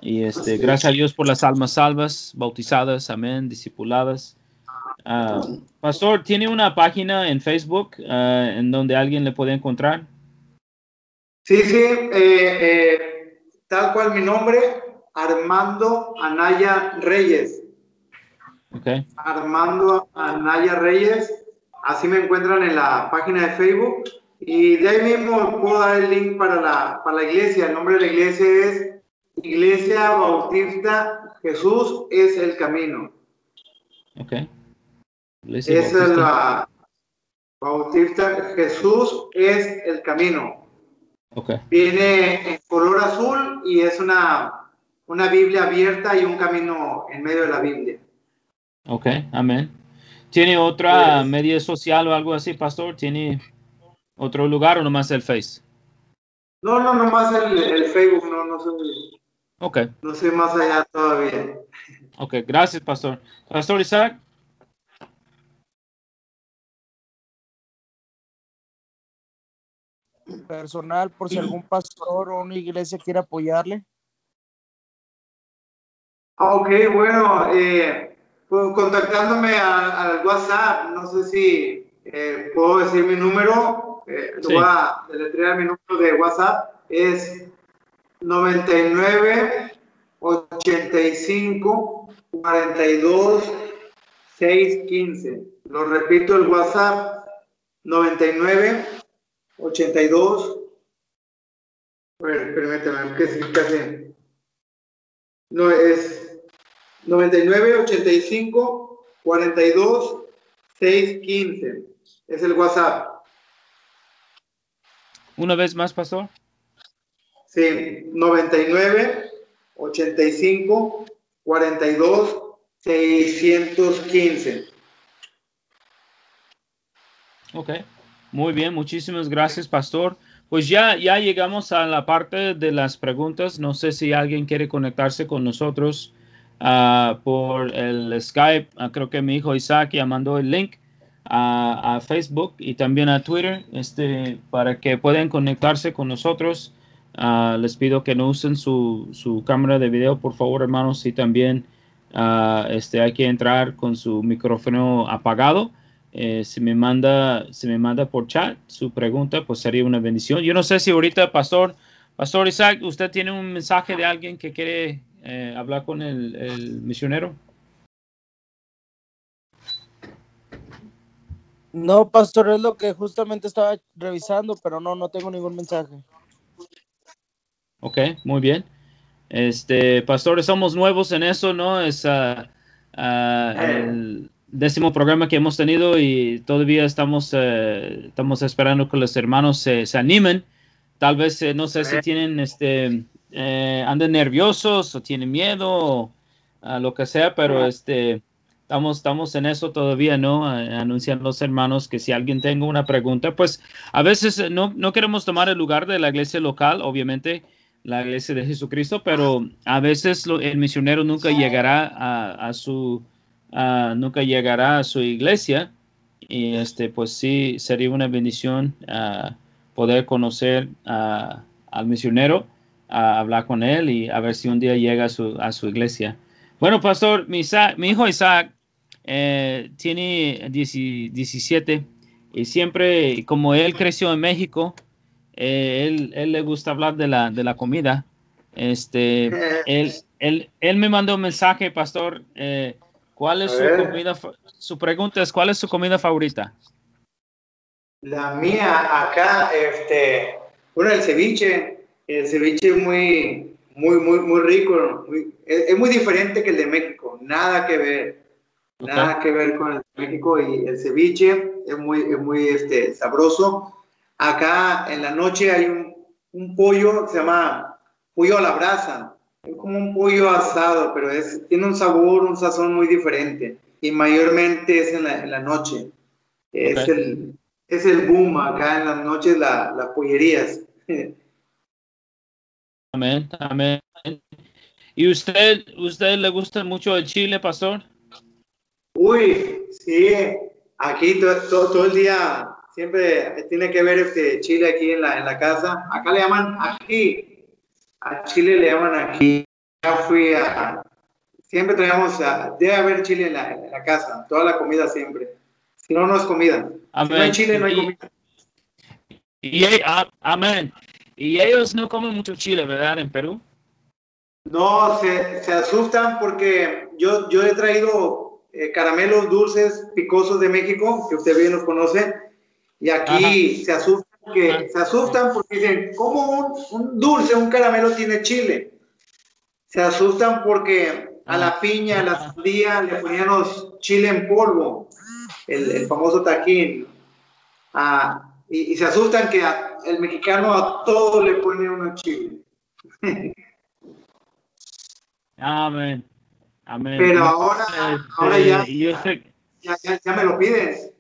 Y este, gracias a Dios por las almas salvas, bautizadas, amén, discipuladas. Uh, Pastor, ¿tiene una página en Facebook uh, en donde alguien le puede encontrar? Sí, sí, eh, tal cual mi nombre, Armando Anaya Reyes. Okay. Armando Anaya Reyes. Así me encuentran en la página de Facebook. Y de ahí mismo puedo dar el link para la, para la iglesia. El nombre de la iglesia es Iglesia Bautista Jesús es el camino. Ok. Iglesia Esa Bautista. es la Bautista Jesús es el camino. Okay. Viene en color azul y es una, una Biblia abierta y un camino en medio de la Biblia. Ok, amén. ¿Tiene otra pues, media social o algo así, pastor? ¿Tiene otro lugar o nomás el Face? No, no, nomás el, el Facebook, no, no sé. Ok. No sé más allá todavía. Ok, gracias, pastor. Pastor Isaac. Personal, por si algún pastor o una iglesia quiere apoyarle. Ok, bueno, eh, contactándome al WhatsApp, no sé si eh, puedo decir mi número, eh, sí. voy a deletrear mi número de WhatsApp, es 99 85 42 615. Lo repito, el WhatsApp 99 82. A ver, permítame, que casi. No, es 99 85 42 615. Es el WhatsApp. Una vez más, pastor. Sí, 99 85 42 615. Ok, muy bien, muchísimas gracias, pastor, pues ya, ya llegamos a la parte de las preguntas. No sé si alguien quiere conectarse con nosotros ah, por el Skype. Ah, creo que mi hijo Isaac ya mandó el link a, Facebook y también a Twitter este, para que puedan conectarse con nosotros. Ah, les pido que no usen su, su, cámara de video, por favor, hermanos, y también este, hay que entrar con su micrófono apagado eh, si, me manda, si me manda por chat su pregunta, pues sería una bendición. Yo no sé si ahorita, Pastor, Pastor Isaac, usted tiene un mensaje de alguien que quiere eh, hablar con el, el, misionero. No, Pastor, es lo que justamente estaba revisando, pero no, no tengo ningún mensaje. Ok, muy bien. Este, pastores, somos nuevos en eso, ¿no? Es uh, uh, el, décimo programa que hemos tenido y todavía estamos, eh, estamos esperando que los hermanos se, se animen. Tal vez, eh, no sé si tienen, este, eh, andan nerviosos o tienen miedo o lo que sea, pero este, estamos, estamos en eso todavía, ¿no? anuncian los hermanos que si alguien tenga una pregunta, pues a veces no, no queremos tomar el lugar de la iglesia local, obviamente la iglesia de Jesucristo, pero a veces el misionero nunca llegará a, a su nunca llegará a su iglesia y este pues sí sería una bendición ah, poder conocer al misionero a hablar con él y a ver si un día llega a su, a su iglesia bueno pastor mi, mi hijo Isaac eh, tiene 17 y siempre como él creció en México eh, él, él, le gusta hablar de la, de la comida este él, él, él me mandó un mensaje pastor eh, ¿Cuál es su comida? Su pregunta es, ¿cuál es su comida favorita? La mía acá, este, bueno, el ceviche, el ceviche es muy, muy, muy, muy rico, es, muy diferente que el de México, nada que ver, nada que ver con el de México y el ceviche es muy, es muy este, sabroso. Acá en la noche hay un, un pollo que se llama pollo a la brasa, es como un pollo asado, pero es, tiene un sabor, un sazón muy diferente. Y mayormente es en la, noche. Es, el, es el boom acá en las noches, la, las pollerías. *laughs* Amén, amén. ¿Y usted, usted le gusta mucho el chile, pastor? Uy, sí. Aquí todo, todo, el día siempre tiene que ver este chile aquí en la, en la casa. Acá le llaman aquí a Chile le llaman aquí. Ya fui a. Siempre traemos. debe haber chile en la, casa. Toda la comida siempre. Si no, no es comida. Si no hay chile, no hay comida. Y, amén. Y ellos no comen mucho chile, ¿verdad? En Perú. No, se, se asustan porque yo, yo he traído eh, caramelos dulces picosos de México, que usted bien los conoce, y aquí se asustan que se asustan porque dicen, ¿cómo un, dulce, un caramelo tiene chile? Se asustan porque a la piña, a la sandía le poníamos chile en polvo, el, famoso tajín. Ah, y, se asustan que el mexicano a todo le pone uno chile. Amén. Amén. Pero ahora, ahora ya, ya, ya me lo pides.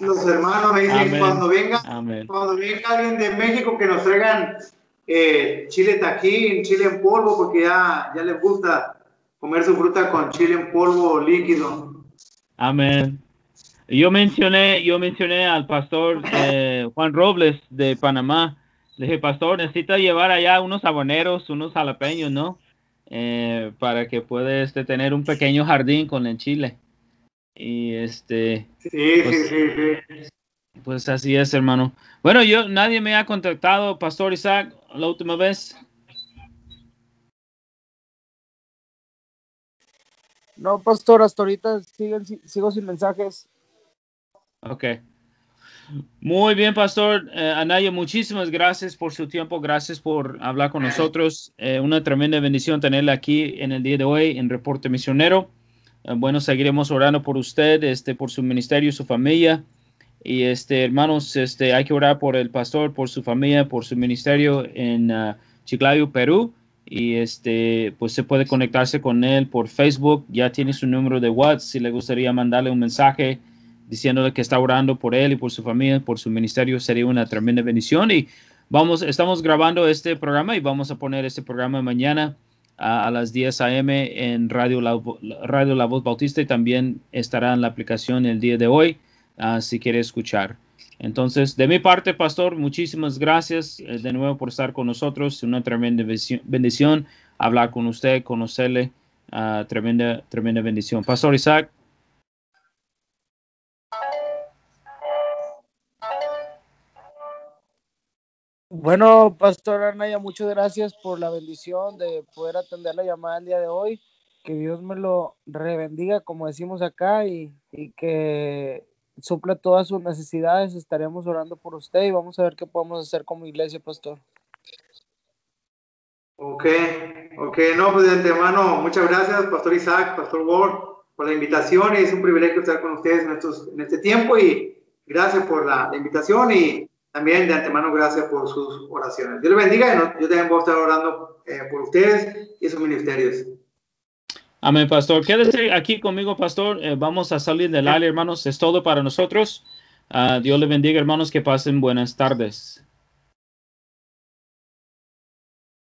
Los hermanos me dicen, cuando venga, cuando venga alguien de México que nos traigan eh, chile taquín, chile en polvo, porque ya, ya les gusta comer su fruta con chile en polvo líquido. Amén. Yo mencioné, yo mencioné al pastor eh, Juan Robles de Panamá. Le dije, pastor, necesita llevar allá unos habaneros, unos jalapeños, ¿no? Eh, para que pueda este, tener un pequeño jardín con el chile. Y este. pues, Pues así es, hermano. Bueno, yo, nadie me ha contactado, Pastor Isaac, la última vez. No, Pastor, hasta ahorita siguen, sigo sin mensajes. Ok. Muy bien, Pastor. Eh, Anaya, muchísimas gracias por su tiempo. Gracias por hablar con nosotros. Eh, una tremenda bendición tenerla aquí en el día de hoy en Reporte Misionero. Eh, bueno, seguiremos orando por usted, este, por su ministerio, su familia. Y este, hermanos, este, hay que orar por el pastor, por su familia, por su ministerio en uh, Chiclayo, Perú. Y este, pues se puede conectarse con él por Facebook. Ya tiene su número de WhatsApp si le gustaría mandarle un mensaje diciéndole que está orando por él y por su familia, por su ministerio, sería una tremenda bendición. Y vamos, estamos grabando este programa y vamos a poner este programa mañana a, las 10 a.m. en Radio la, Radio la Voz Bautista y también estará en la aplicación el día de hoy uh, si quiere escuchar. Entonces, de mi parte, pastor, muchísimas gracias eh, de nuevo por estar con nosotros. Una tremenda bendición hablar con usted, conocerle. Uh, tremenda, tremenda bendición. Pastor Isaac. Bueno, Pastor Arnaya, muchas gracias por la bendición de poder atender la llamada el día de hoy. Que Dios me lo rebendiga, como decimos acá, y, y que supla todas sus necesidades. Estaremos orando por usted y vamos a ver qué podemos hacer como iglesia, pastor. Ok, ok, no, pues de antemano, muchas gracias, Pastor Isaac, Pastor Ward, por la invitación. Es un privilegio estar con ustedes en, estos, en este tiempo y gracias por la, invitación y también de antemano gracias por sus oraciones. Dios les bendiga y yo también voy a estar orando eh, por ustedes y sus ministerios. Amén, pastor. Quédese aquí conmigo, pastor. Eh, vamos a salir del aire, hermanos. Es todo para nosotros. Uh, Dios le bendiga, hermanos. Que pasen buenas tardes.